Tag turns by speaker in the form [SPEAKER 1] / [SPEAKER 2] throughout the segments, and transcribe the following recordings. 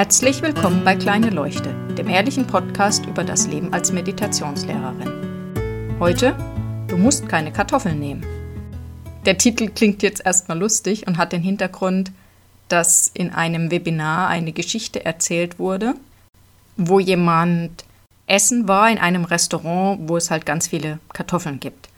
[SPEAKER 1] Herzlich willkommen bei Kleine Leuchte, dem ehrlichen Podcast über das Leben als Meditationslehrerin. Heute, du musst keine Kartoffeln nehmen. Der Titel klingt jetzt erstmal lustig und hat den Hintergrund, dass in einem Webinar eine Geschichte erzählt wurde, wo jemand essen war in einem Restaurant, wo es halt ganz viele Kartoffeln gibt.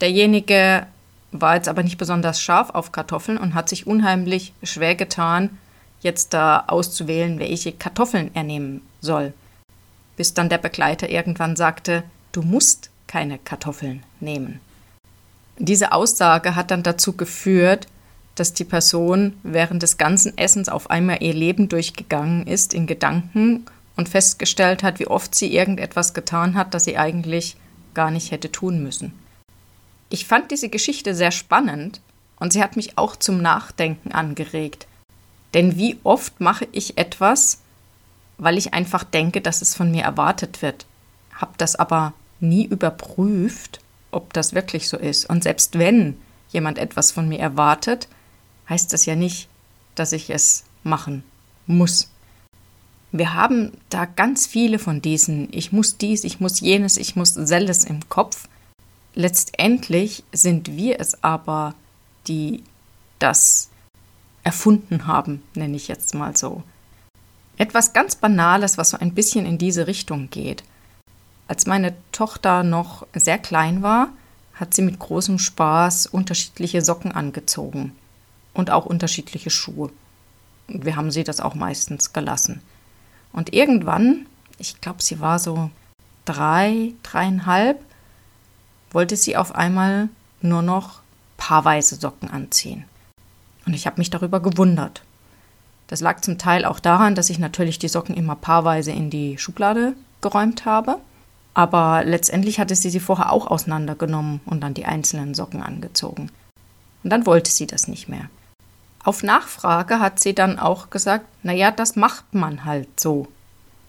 [SPEAKER 1] Derjenige war jetzt aber nicht besonders scharf auf Kartoffeln und hat sich unheimlich schwer getan, jetzt da auszuwählen, welche Kartoffeln er nehmen soll. Bis dann der Begleiter irgendwann sagte, du musst keine Kartoffeln nehmen. Diese Aussage hat dann dazu geführt, dass die Person während des ganzen Essens auf einmal ihr Leben durchgegangen ist in Gedanken und festgestellt hat, wie oft sie irgendetwas getan hat, das sie eigentlich gar nicht hätte tun müssen. Ich fand diese Geschichte sehr spannend und sie hat mich auch zum Nachdenken angeregt. Denn wie oft mache ich etwas, weil ich einfach denke, dass es von mir erwartet wird, habe das aber nie überprüft, ob das wirklich so ist. Und selbst wenn jemand etwas von mir erwartet, heißt das ja nicht, dass ich es machen muss. Wir haben da ganz viele von diesen, ich muss dies, ich muss jenes, ich muss selles im Kopf. Letztendlich sind wir es aber, die das erfunden haben, nenne ich jetzt mal so. Etwas ganz Banales, was so ein bisschen in diese Richtung geht. Als meine Tochter noch sehr klein war, hat sie mit großem Spaß unterschiedliche Socken angezogen und auch unterschiedliche Schuhe. Wir haben sie das auch meistens gelassen. Und irgendwann, ich glaube, sie war so drei, dreieinhalb, wollte sie auf einmal nur noch paarweise Socken anziehen. Und ich habe mich darüber gewundert. Das lag zum Teil auch daran, dass ich natürlich die Socken immer paarweise in die Schublade geräumt habe. Aber letztendlich hatte sie sie vorher auch auseinandergenommen und dann die einzelnen Socken angezogen. Und dann wollte sie das nicht mehr. Auf Nachfrage hat sie dann auch gesagt, naja, das macht man halt so.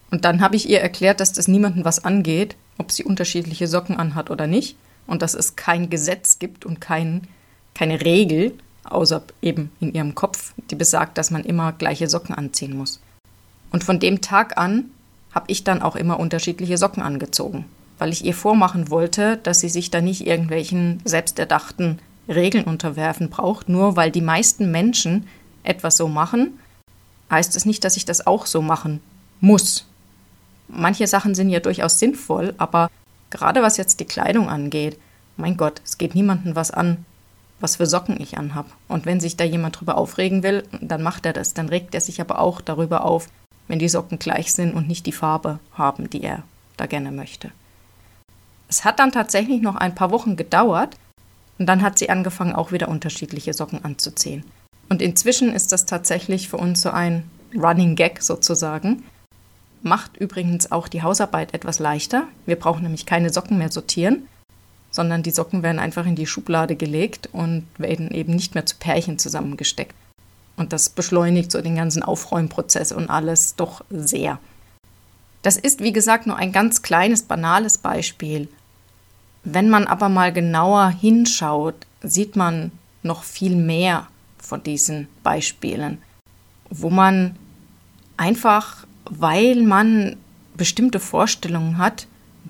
[SPEAKER 1] Und dann habe ich ihr erklärt, dass das niemandem was angeht, ob sie unterschiedliche Socken anhat oder nicht. Und dass es kein Gesetz gibt und kein, keine Regel, außer eben in ihrem Kopf, die besagt, dass man immer gleiche Socken anziehen muss. Und von dem Tag an habe ich dann auch immer unterschiedliche Socken angezogen, weil ich ihr vormachen wollte, dass sie sich da nicht irgendwelchen selbsterdachten Regeln unterwerfen braucht, nur weil die meisten Menschen etwas so machen, heißt es nicht, dass ich das auch so machen muss. Manche Sachen sind ja durchaus sinnvoll, aber gerade was jetzt die Kleidung angeht, mein Gott, es geht niemandem was an, was für Socken ich anhab. Und wenn sich da jemand drüber aufregen will, dann macht er das. Dann regt er sich aber auch darüber auf, wenn die Socken gleich sind und nicht die Farbe haben, die er da gerne möchte. Es hat dann tatsächlich noch ein paar Wochen gedauert und dann hat sie angefangen, auch wieder unterschiedliche Socken anzuziehen. Und inzwischen ist das tatsächlich für uns so ein Running Gag sozusagen. Macht übrigens auch die Hausarbeit etwas leichter. Wir brauchen nämlich keine Socken mehr sortieren, sondern die Socken werden einfach in die Schublade gelegt und werden eben nicht mehr zu Pärchen zusammengesteckt. Und das beschleunigt so den ganzen Aufräumprozess und alles doch sehr. Das ist, wie gesagt, nur ein ganz kleines, banales Beispiel. Wenn man aber mal genauer hinschaut, sieht man noch viel mehr von diesen Beispielen, wo man einfach, weil man bestimmte Vorstellungen hat,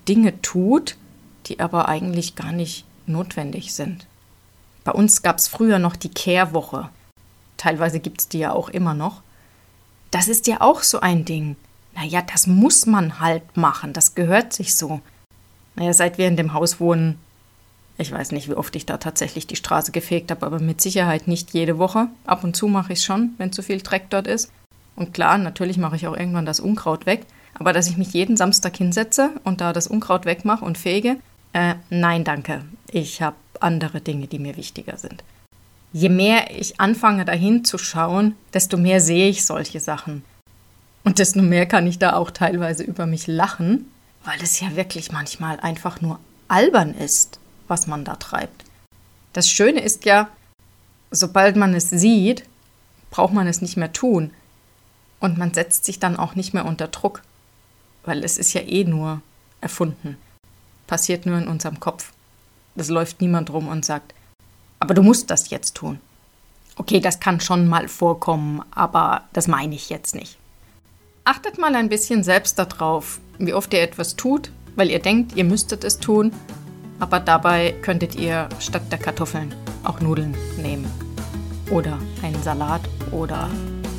[SPEAKER 1] Dinge tut, die aber eigentlich gar nicht notwendig sind. Bei uns gab es früher noch die Kehrwoche. Teilweise gibt es die ja auch immer noch. Das ist ja auch so ein Ding. Naja, das muss man halt machen, das gehört sich so. Naja, seit wir in dem Haus wohnen, ich weiß nicht, wie oft ich da tatsächlich die Straße gefegt habe, aber mit Sicherheit nicht jede Woche. Ab und zu mache ich es schon, wenn zu viel Dreck dort ist. Und klar, natürlich mache ich auch irgendwann das Unkraut weg. Aber dass ich mich jeden Samstag hinsetze und da das Unkraut wegmache und fege, äh, nein, danke. Ich habe andere Dinge, die mir wichtiger sind. Je mehr ich anfange dahin zu schauen, desto mehr sehe ich solche Sachen. Und desto mehr kann ich da auch teilweise über mich lachen, weil es ja wirklich manchmal einfach nur albern ist, was man da treibt. Das Schöne ist ja, sobald man es sieht, braucht man es nicht mehr tun. Und man setzt sich dann auch nicht mehr unter Druck, weil es ist ja eh nur erfunden passiert nur in unserem Kopf. Es läuft niemand rum und sagt, aber du musst das jetzt tun. Okay, das kann schon mal vorkommen, aber das meine ich jetzt nicht. Achtet mal ein bisschen selbst darauf, wie oft ihr etwas tut, weil ihr denkt, ihr müsstet es tun, aber dabei könntet ihr statt der Kartoffeln auch Nudeln nehmen. Oder einen Salat oder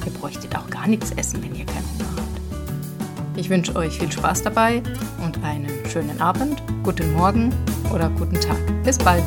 [SPEAKER 1] ihr bräuchtet auch gar nichts essen, wenn ihr keinen Hunger habt. Ich wünsche euch viel Spaß dabei und einen schönen Abend, guten Morgen oder guten Tag. Bis bald!